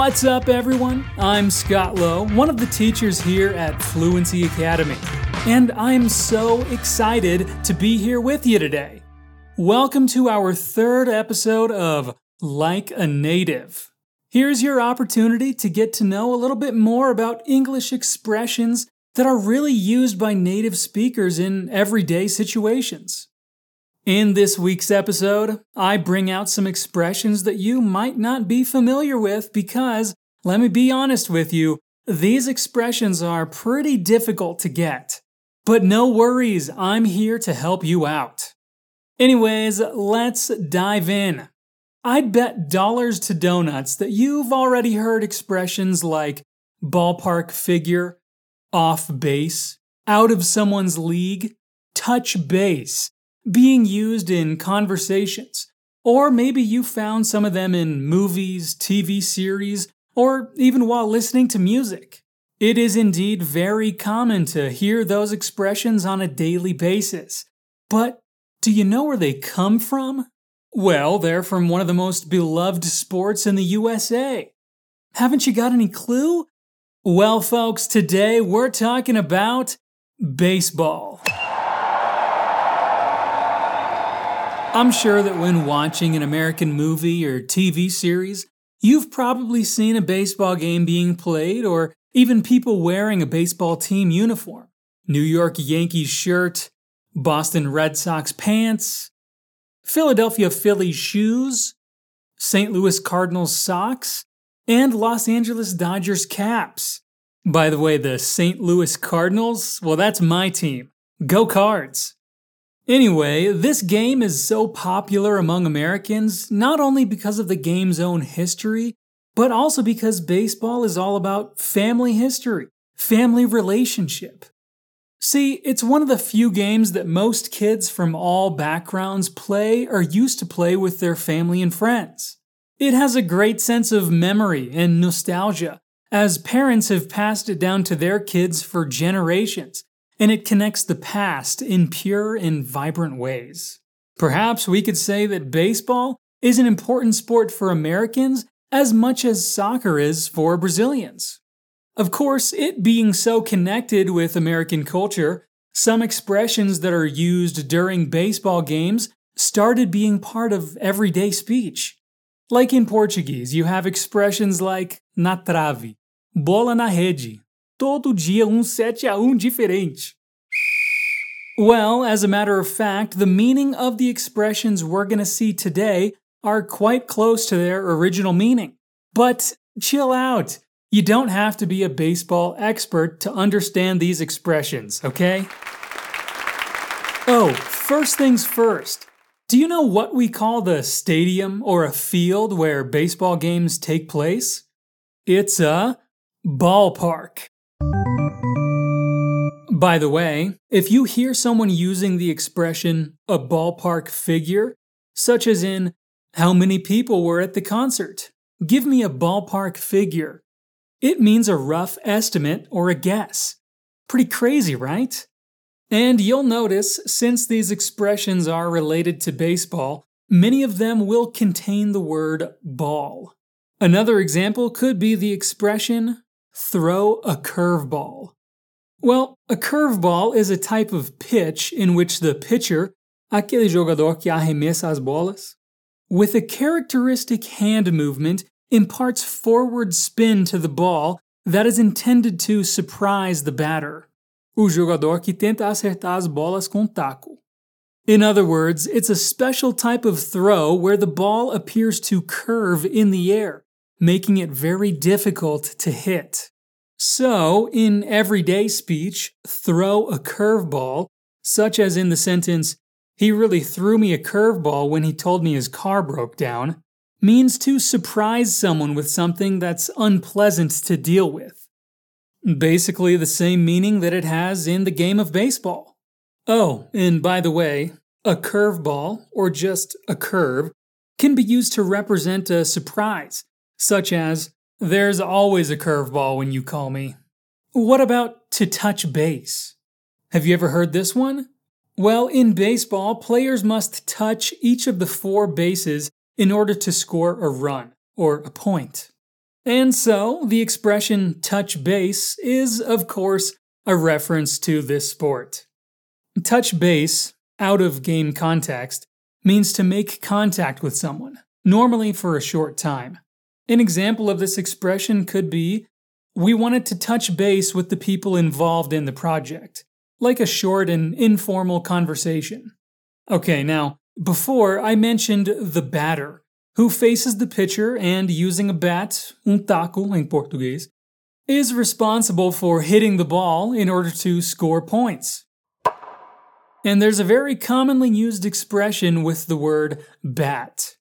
What's up, everyone? I'm Scott Lowe, one of the teachers here at Fluency Academy, and I'm so excited to be here with you today. Welcome to our third episode of Like a Native. Here's your opportunity to get to know a little bit more about English expressions that are really used by native speakers in everyday situations. In this week's episode, I bring out some expressions that you might not be familiar with because, let me be honest with you, these expressions are pretty difficult to get. But no worries, I'm here to help you out. Anyways, let's dive in. I'd bet dollars to donuts that you've already heard expressions like ballpark figure, off base, out of someone's league, touch base, being used in conversations. Or maybe you found some of them in movies, TV series, or even while listening to music. It is indeed very common to hear those expressions on a daily basis. But do you know where they come from? Well, they're from one of the most beloved sports in the USA. Haven't you got any clue? Well, folks, today we're talking about baseball. I'm sure that when watching an American movie or TV series, you've probably seen a baseball game being played or even people wearing a baseball team uniform. New York Yankees shirt, Boston Red Sox pants, Philadelphia Phillies shoes, St. Louis Cardinals socks, and Los Angeles Dodgers caps. By the way, the St. Louis Cardinals, well, that's my team. Go Cards! Anyway, this game is so popular among Americans not only because of the game's own history, but also because baseball is all about family history, family relationship. See, it's one of the few games that most kids from all backgrounds play or used to play with their family and friends. It has a great sense of memory and nostalgia, as parents have passed it down to their kids for generations, and it connects the past in pure and vibrant ways. Perhaps we could say that baseball is an important sport for Americans as much as soccer is for Brazilians. Of course, it being so connected with American culture, some expressions that are used during baseball games started being part of everyday speech. Like in Portuguese, you have expressions like na trave, bola na rede, todo dia um 7 a 1 diferente. Well, as a matter of fact, the meaning of the expressions we're going to see today are quite close to their original meaning. But chill out. You don't have to be a baseball expert to understand these expressions, okay? Oh, first things first. Do you know what we call the stadium or a field where baseball games take place? It's a ballpark. By the way, if you hear someone using the expression a ballpark figure, such as in, how many people were at the concert? Give me a ballpark figure. It means a rough estimate or a guess. Pretty crazy, right? And you'll notice, since these expressions are related to baseball, many of them will contain the word ball. Another example could be the expression throw a curveball. Well, a curveball is a type of pitch in which the pitcher, aquele jogador que arremessa as bolas, with a characteristic hand movement imparts forward spin to the ball that is intended to surprise the batter. O jogador que tenta acertar as bolas com taco. In other words, it's a special type of throw where the ball appears to curve in the air, making it very difficult to hit. So, in everyday speech, throw a curveball, such as in the sentence, he really threw me a curveball when he told me his car broke down, means to surprise someone with something that's unpleasant to deal with. Basically, the same meaning that it has in the game of baseball. Oh, and by the way, a curveball, or just a curve, can be used to represent a surprise, such as, there's always a curveball when you call me. What about to touch base? Have you ever heard this one? Well, in baseball, players must touch each of the four bases in order to score a run, or a point. And so, the expression touch base is, of course, a reference to this sport. Touch base, out of game context, means to make contact with someone, normally for a short time. An example of this expression could be We wanted to touch base with the people involved in the project, like a short and informal conversation. Okay, now, before I mentioned the batter, who faces the pitcher and using a bat, um taco em português, is responsible for hitting the ball in order to score points. And there's a very commonly used expression with the word bat.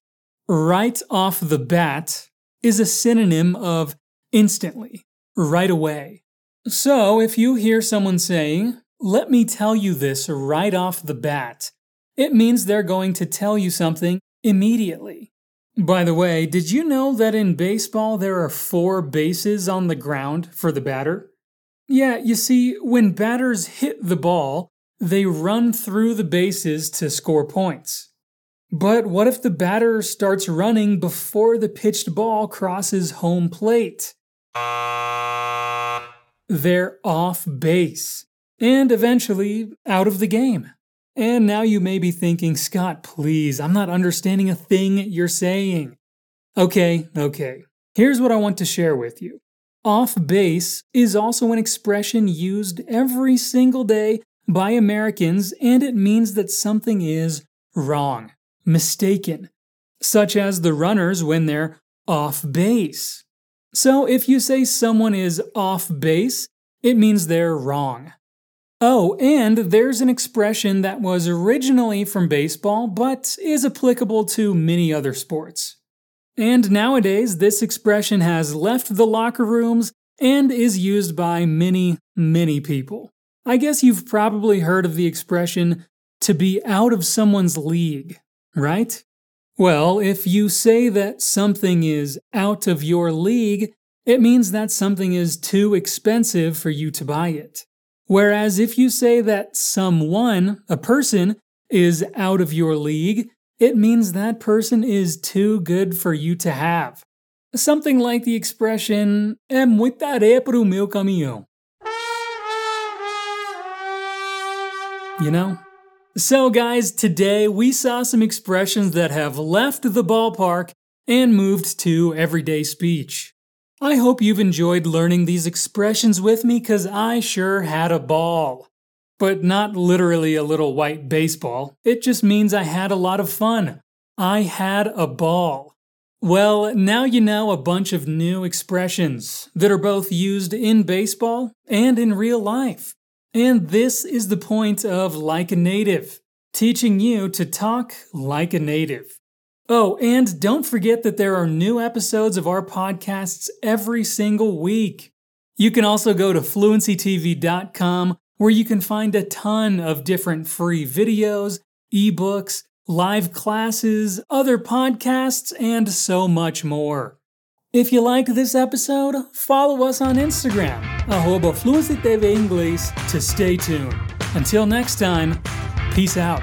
Right off the bat is a synonym of instantly, right away. So if you hear someone saying, let me tell you this right off the bat, it means they're going to tell you something immediately. By the way, did you know that in baseball there are four bases on the ground for the batter? Yeah, you see, when batters hit the ball, they run through the bases to score points. But what if the batter starts running before the pitched ball crosses home plate? They're off base and eventually out of the game. And now you may be thinking, Scott, please, I'm not understanding a thing you're saying. Okay, okay. Here's what I want to share with you. Off base is also an expression used every single day by Americans, and it means that something is wrong, mistaken, such as the runners when they're off base. So if you say someone is off base, it means they're wrong. Oh, and there's an expression that was originally from baseball, but is applicable to many other sports. And nowadays, this expression has left the locker rooms and is used by many, many people. I guess you've probably heard of the expression to be out of someone's league, right? Well, if you say that something is out of your league, it means that something is too expensive for you to buy it. Whereas if you say that someone, a person, is out of your league, it means that person is too good for you to have. Something like the expression, é muita areia para meu caminhão. You know? So, guys, today we saw some expressions that have left the ballpark and moved to everyday speech. I hope you've enjoyed learning these expressions with me because I sure had a ball. But not literally a little white baseball, it just means I had a lot of fun. I had a ball. Well, now you know a bunch of new expressions that are both used in baseball and in real life. And this is the point of Like a Native, teaching you to talk like a native. Oh, and don't forget that there are new episodes of our podcasts every single week. You can also go to fluencytv.com where you can find a ton of different free videos, ebooks, live classes, other podcasts, and so much more. If you liked this episode, follow us on Instagram, arroba Fluency TV Inglês, to stay tuned. Until next time, peace out.